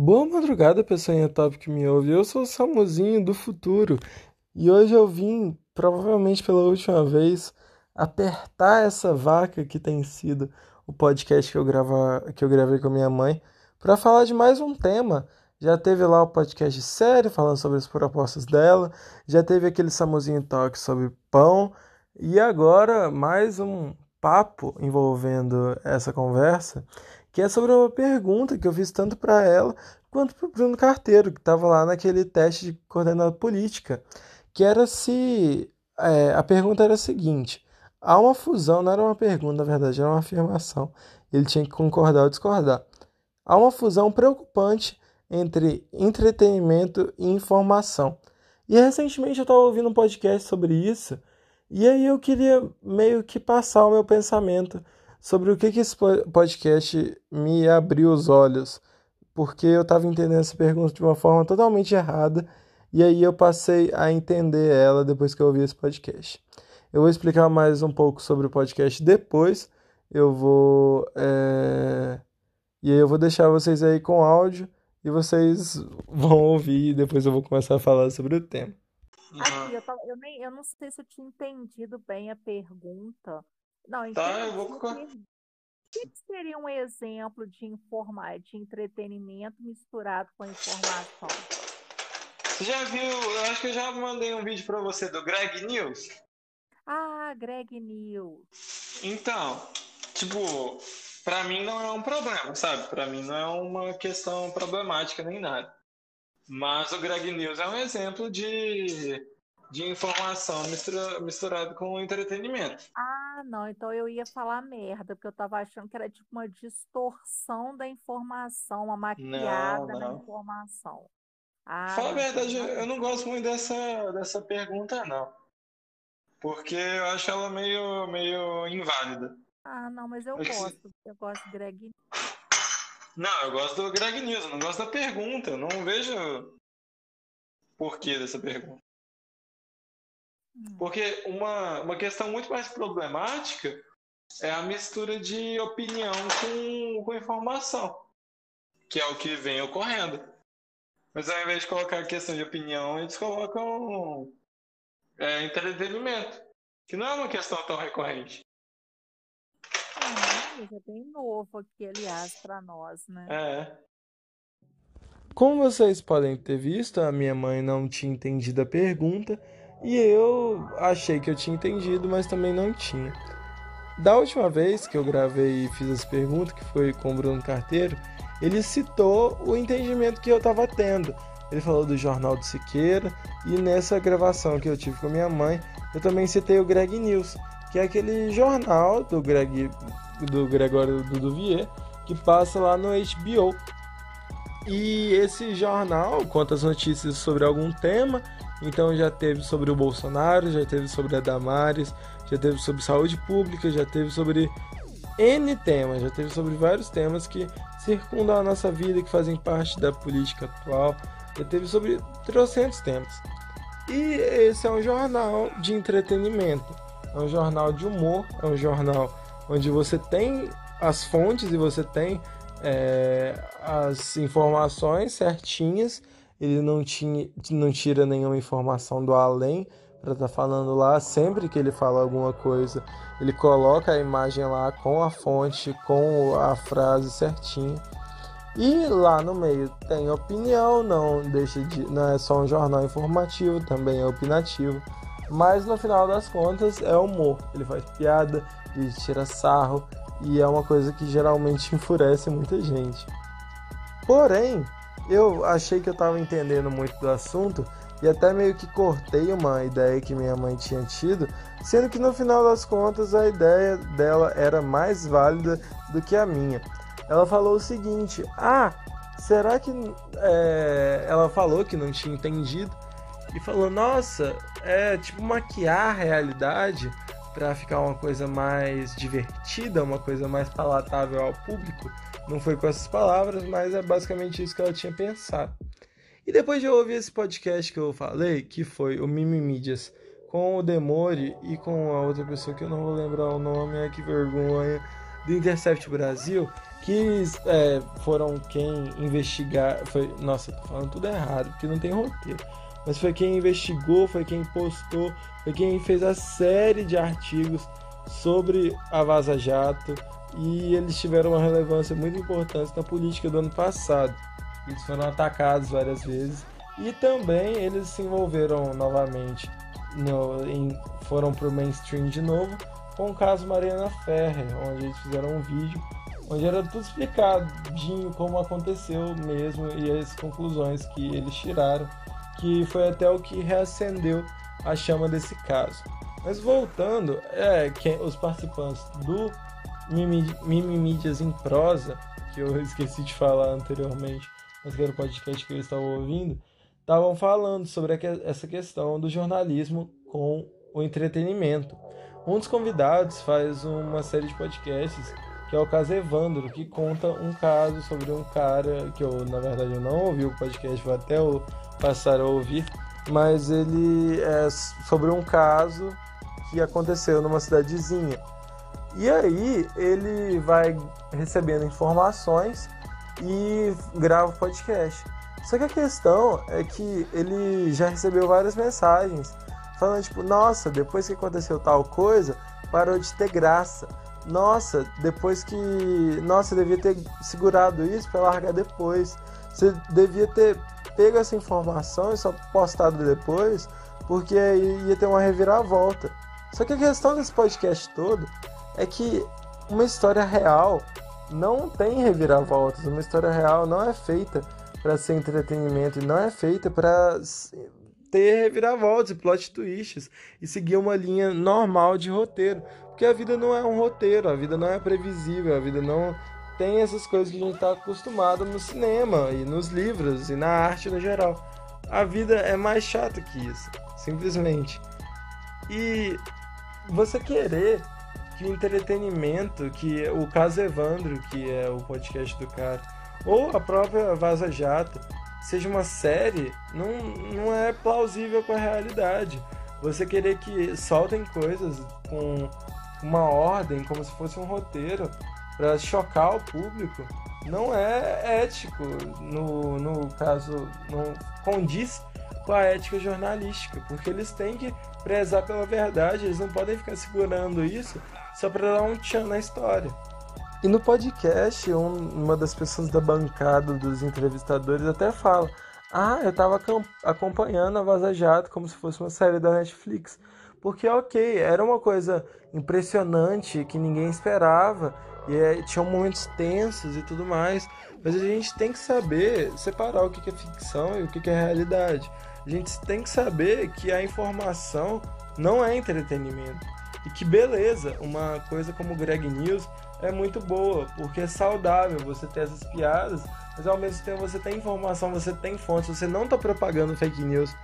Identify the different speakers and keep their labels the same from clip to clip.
Speaker 1: Boa madrugada, pessoinha top que me ouve. Eu sou o Samuzinho do futuro e hoje eu vim, provavelmente pela última vez, apertar essa vaca que tem sido o podcast que eu, grava, que eu gravei com a minha mãe para falar de mais um tema. Já teve lá o podcast sério falando sobre as propostas dela, já teve aquele Samuzinho Talk sobre pão e agora mais um papo envolvendo essa conversa que é sobre uma pergunta que eu fiz tanto para ela quanto para o Bruno Carteiro, que estava lá naquele teste de coordenada política, que era se. É, a pergunta era a seguinte: há uma fusão, não era uma pergunta, na verdade, era uma afirmação. Ele tinha que concordar ou discordar. Há uma fusão preocupante entre entretenimento e informação. E recentemente eu estava ouvindo um podcast sobre isso, e aí eu queria meio que passar o meu pensamento sobre o que, que esse podcast me abriu os olhos, porque eu estava entendendo essa pergunta de uma forma totalmente errada, e aí eu passei a entender ela depois que eu ouvi esse podcast. Eu vou explicar mais um pouco sobre o podcast depois, eu vou. É... E aí eu vou deixar vocês aí com áudio e vocês vão ouvir e depois eu vou começar a falar sobre o tema.
Speaker 2: Aqui, eu, tava, eu, nem, eu não sei se eu tinha entendido bem a pergunta, não,
Speaker 3: então tá, eu vou
Speaker 2: O que seria um exemplo de informar, de entretenimento misturado com informação?
Speaker 3: Você já viu? Eu acho que eu já mandei um vídeo para você do Greg News.
Speaker 2: Ah, Greg News.
Speaker 3: Então, tipo, para mim não é um problema, sabe? Para mim não é uma questão problemática nem nada. Mas o Greg News é um exemplo de de informação mistura, misturado com entretenimento.
Speaker 2: Ah, não, então eu ia falar merda, porque eu tava achando que era tipo uma distorção da informação, uma maquiada não, não. na informação.
Speaker 3: Ah, Fala a verdade, eu não gosto muito dessa, dessa pergunta, não. Porque eu acho ela meio, meio inválida.
Speaker 2: Ah, não, mas eu gosto. Eu gosto de Greg
Speaker 3: Não, eu gosto do Greg News, eu não gosto da pergunta. Eu não vejo porquê dessa pergunta. Porque uma, uma questão muito mais problemática é a mistura de opinião com, com informação, que é o que vem ocorrendo. Mas ao invés de colocar a questão de opinião, eles colocam é, entretenimento, que não é uma questão tão recorrente.
Speaker 2: É, é bem novo aqui, aliás, para nós, né?
Speaker 3: É.
Speaker 1: Como vocês podem ter visto, a minha mãe não tinha entendido a pergunta e eu achei que eu tinha entendido, mas também não tinha. Da última vez que eu gravei e fiz essa pergunta, que foi com o Bruno Carteiro, ele citou o entendimento que eu estava tendo. Ele falou do Jornal do Siqueira e nessa gravação que eu tive com minha mãe, eu também citei o Greg News, que é aquele jornal do Greg do Gregório Duduvier que passa lá no HBO. E esse jornal conta as notícias sobre algum tema então já teve sobre o Bolsonaro, já teve sobre a Damares, já teve sobre saúde pública, já teve sobre N temas, já teve sobre vários temas que circundam a nossa vida, que fazem parte da política atual, já teve sobre trocentos temas. E esse é um jornal de entretenimento, é um jornal de humor, é um jornal onde você tem as fontes e você tem é, as informações certinhas ele não, tinha, não tira nenhuma informação do além para estar tá falando lá. Sempre que ele fala alguma coisa, ele coloca a imagem lá com a fonte, com a frase certinha. E lá no meio tem opinião, não deixa de, não é só um jornal informativo, também é opinativo. Mas no final das contas é humor. Ele faz piada, ele tira sarro e é uma coisa que geralmente enfurece muita gente. Porém, eu achei que eu estava entendendo muito do assunto e até meio que cortei uma ideia que minha mãe tinha tido, sendo que no final das contas a ideia dela era mais válida do que a minha. Ela falou o seguinte: Ah, será que. É... Ela falou que não tinha entendido e falou: Nossa, é tipo maquiar a realidade para ficar uma coisa mais divertida, uma coisa mais palatável ao público. Não foi com essas palavras, mas é basicamente isso que ela tinha pensado. E depois de eu ouvir esse podcast que eu falei, que foi o Mimimídias, com o Demore e com a outra pessoa que eu não vou lembrar o nome, é que vergonha, do Intercept Brasil, que é, foram quem investigar. Foi, nossa, tô falando tudo errado, porque não tem roteiro. Mas foi quem investigou, foi quem postou, foi quem fez a série de artigos sobre a Vaza Jato. E eles tiveram uma relevância muito importante na política do ano passado. Eles foram atacados várias vezes. E também eles se envolveram novamente, no, em, foram para o mainstream de novo com o caso Mariana Ferrer, onde eles fizeram um vídeo onde era tudo explicadinho como aconteceu mesmo e as conclusões que eles tiraram, que foi até o que reacendeu a chama desse caso. Mas voltando, é, que os participantes do Mimimídias em Prosa, que eu esqueci de falar anteriormente, mas que era o podcast que eu estava ouvindo, estavam falando sobre essa questão do jornalismo com o entretenimento. Um dos convidados faz uma série de podcasts que é o caso Evandro, que conta um caso sobre um cara que eu, na verdade, eu não ouvi o podcast, vou até passar a ouvir, mas ele é sobre um caso que aconteceu numa cidadezinha. E aí ele vai recebendo informações e grava o podcast. Só que a questão é que ele já recebeu várias mensagens falando tipo, nossa, depois que aconteceu tal coisa, parou de ter graça. Nossa, depois que, nossa, devia ter segurado isso para largar depois. Você devia ter pego essa informação e só postado depois, porque ia ter uma reviravolta. Só que a questão desse podcast todo é que uma história real não tem reviravoltas. Uma história real não é feita para ser entretenimento e não é feita para ter reviravoltas e plot twists e seguir uma linha normal de roteiro. Porque a vida não é um roteiro, a vida não é previsível, a vida não tem essas coisas que a gente está acostumado no cinema e nos livros e na arte no geral. A vida é mais chata que isso, simplesmente. E você querer que o entretenimento, que o caso Evandro, que é o podcast do cara, ou a própria Vaza Jato, seja uma série, não, não é plausível com a realidade. Você querer que soltem coisas com uma ordem, como se fosse um roteiro, para chocar o público, não é ético. No, no caso, não condiz com a ética jornalística, porque eles têm que prezar pela verdade, eles não podem ficar segurando isso só para dar um tchan na história. E no podcast, um, uma das pessoas da bancada dos entrevistadores até fala: Ah, eu estava acompanhando a Vaza Jato como se fosse uma série da Netflix. Porque, ok, era uma coisa impressionante que ninguém esperava, e é, tinha momentos tensos e tudo mais, mas a gente tem que saber separar o que é ficção e o que é realidade. A gente tem que saber que a informação não é entretenimento. E que beleza, uma coisa como o Greg News é muito boa, porque é saudável você ter essas piadas, mas ao mesmo tempo você tem informação, você tem fontes, você não está propagando fake news.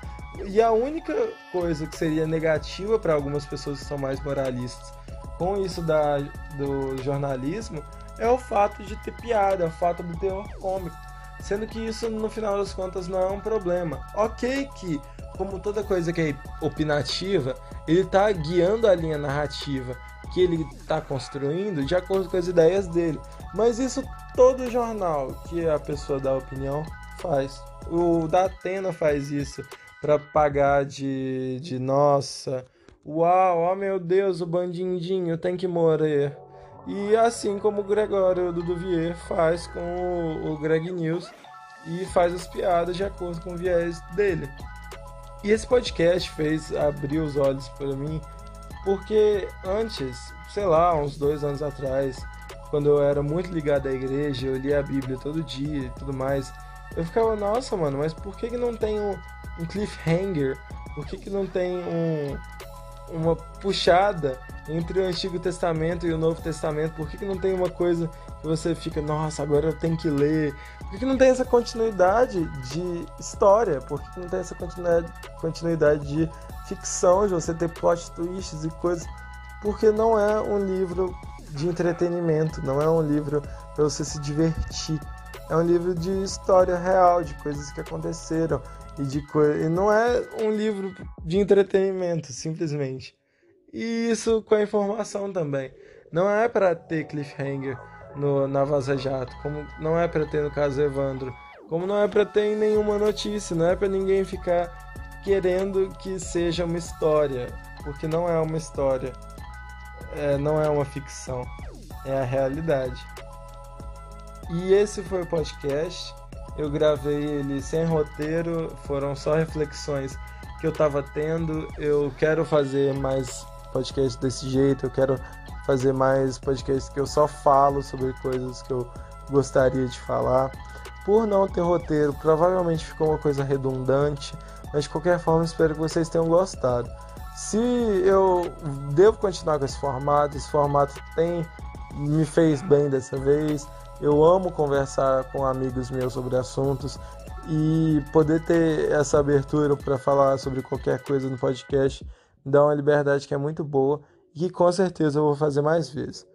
Speaker 1: E a única coisa que seria negativa para algumas pessoas que são mais moralistas com isso da, do jornalismo é o fato de ter piada, é o fato do terror cômico. Sendo que isso, no final das contas, não é um problema. Ok que, como toda coisa que é opinativa, ele está guiando a linha narrativa que ele está construindo de acordo com as ideias dele. Mas isso todo jornal que a pessoa dá opinião faz. O da Atena faz isso para pagar de, de nossa, uau, oh meu Deus, o bandindinho tem que morrer. E assim como o Gregório do Duvier faz com o, Greg News e faz as piadas de acordo com o viés dele. E esse podcast fez abrir os olhos para mim, porque antes, sei lá, uns dois anos atrás, quando eu era muito ligado à igreja, eu lia a Bíblia todo dia e tudo mais, eu ficava, nossa, mano, mas por que, que não tem um, um cliffhanger? Por que, que não tem um, uma puxada entre o Antigo Testamento e o Novo Testamento? Por que, que não tem uma coisa que você fica, nossa, agora eu tenho que ler? Por que, que não tem essa continuidade de história? Por que, que não tem essa continuidade, continuidade de ficção, de você ter plot twists e coisas? Porque não é um livro de entretenimento, não é um livro para você se divertir. É um livro de história real, de coisas que aconteceram e de. E não é um livro de entretenimento, simplesmente. E isso com a informação também. Não é para ter cliffhanger no, na Vaza Jato, como não é para ter no caso Evandro, como não é para ter nenhuma notícia, não é para ninguém ficar querendo que seja uma história, porque não é uma história, é, não é uma ficção, é a realidade. E esse foi o podcast. Eu gravei ele sem roteiro, foram só reflexões que eu tava tendo. Eu quero fazer mais podcast desse jeito, eu quero fazer mais podcasts que eu só falo sobre coisas que eu gostaria de falar. Por não ter roteiro, provavelmente ficou uma coisa redundante, mas de qualquer forma espero que vocês tenham gostado. Se eu devo continuar com esse formato, esse formato tem me fez bem dessa vez. Eu amo conversar com amigos meus sobre assuntos e poder ter essa abertura para falar sobre qualquer coisa no podcast dá uma liberdade que é muito boa e que com certeza eu vou fazer mais vezes.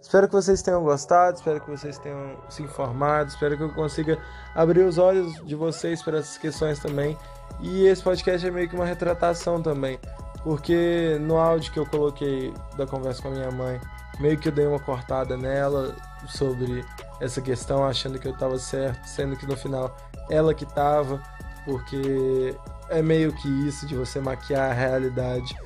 Speaker 1: Espero que vocês tenham gostado, espero que vocês tenham se informado, espero que eu consiga abrir os olhos de vocês para essas questões também. E esse podcast é meio que uma retratação também, porque no áudio que eu coloquei da conversa com a minha mãe, meio que eu dei uma cortada nela sobre essa questão, achando que eu estava certo, sendo que no final ela que estava, porque é meio que isso de você maquiar a realidade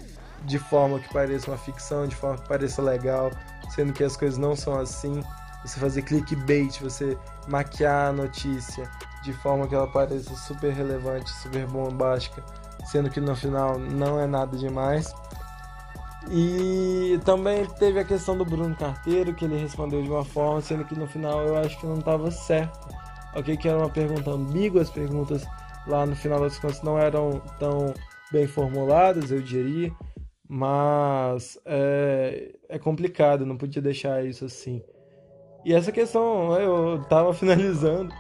Speaker 1: de forma que pareça uma ficção, de forma que pareça legal, sendo que as coisas não são assim. Você fazer clickbait, você maquiar a notícia de forma que ela pareça super relevante, super bombástica, sendo que no final não é nada demais. E também teve a questão do Bruno Carteiro, que ele respondeu de uma forma, sendo que no final eu acho que não estava certo. Ok, que era uma pergunta ambígua, as perguntas lá no final das contas não eram tão bem formuladas, eu diria, mas é, é complicado, não podia deixar isso assim. E essa questão, eu tava finalizando,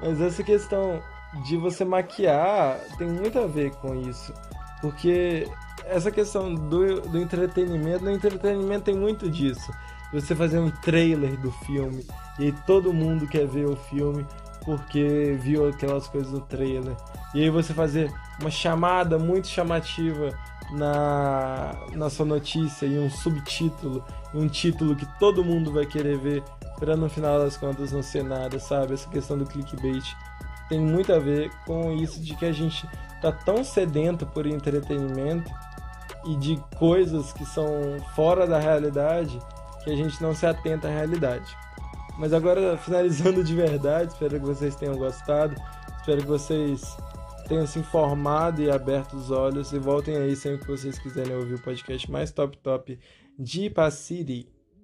Speaker 1: mas essa questão de você maquiar tem muito a ver com isso, porque essa questão do, do entretenimento, no entretenimento tem muito disso. Você fazer um trailer do filme e todo mundo quer ver o filme porque viu aquelas coisas no trailer. E aí você fazer uma chamada muito chamativa na, na sua notícia e um subtítulo, um título que todo mundo vai querer ver, para no final das contas não ser nada, sabe? Essa questão do clickbait tem muito a ver com isso de que a gente tá tão sedento por entretenimento e de coisas que são fora da realidade que a gente não se atenta à realidade. Mas agora, finalizando de verdade, espero que vocês tenham gostado, espero que vocês tenham se informado e aberto os olhos e voltem aí sempre que vocês quiserem ouvir o podcast mais top top de Ipaciri.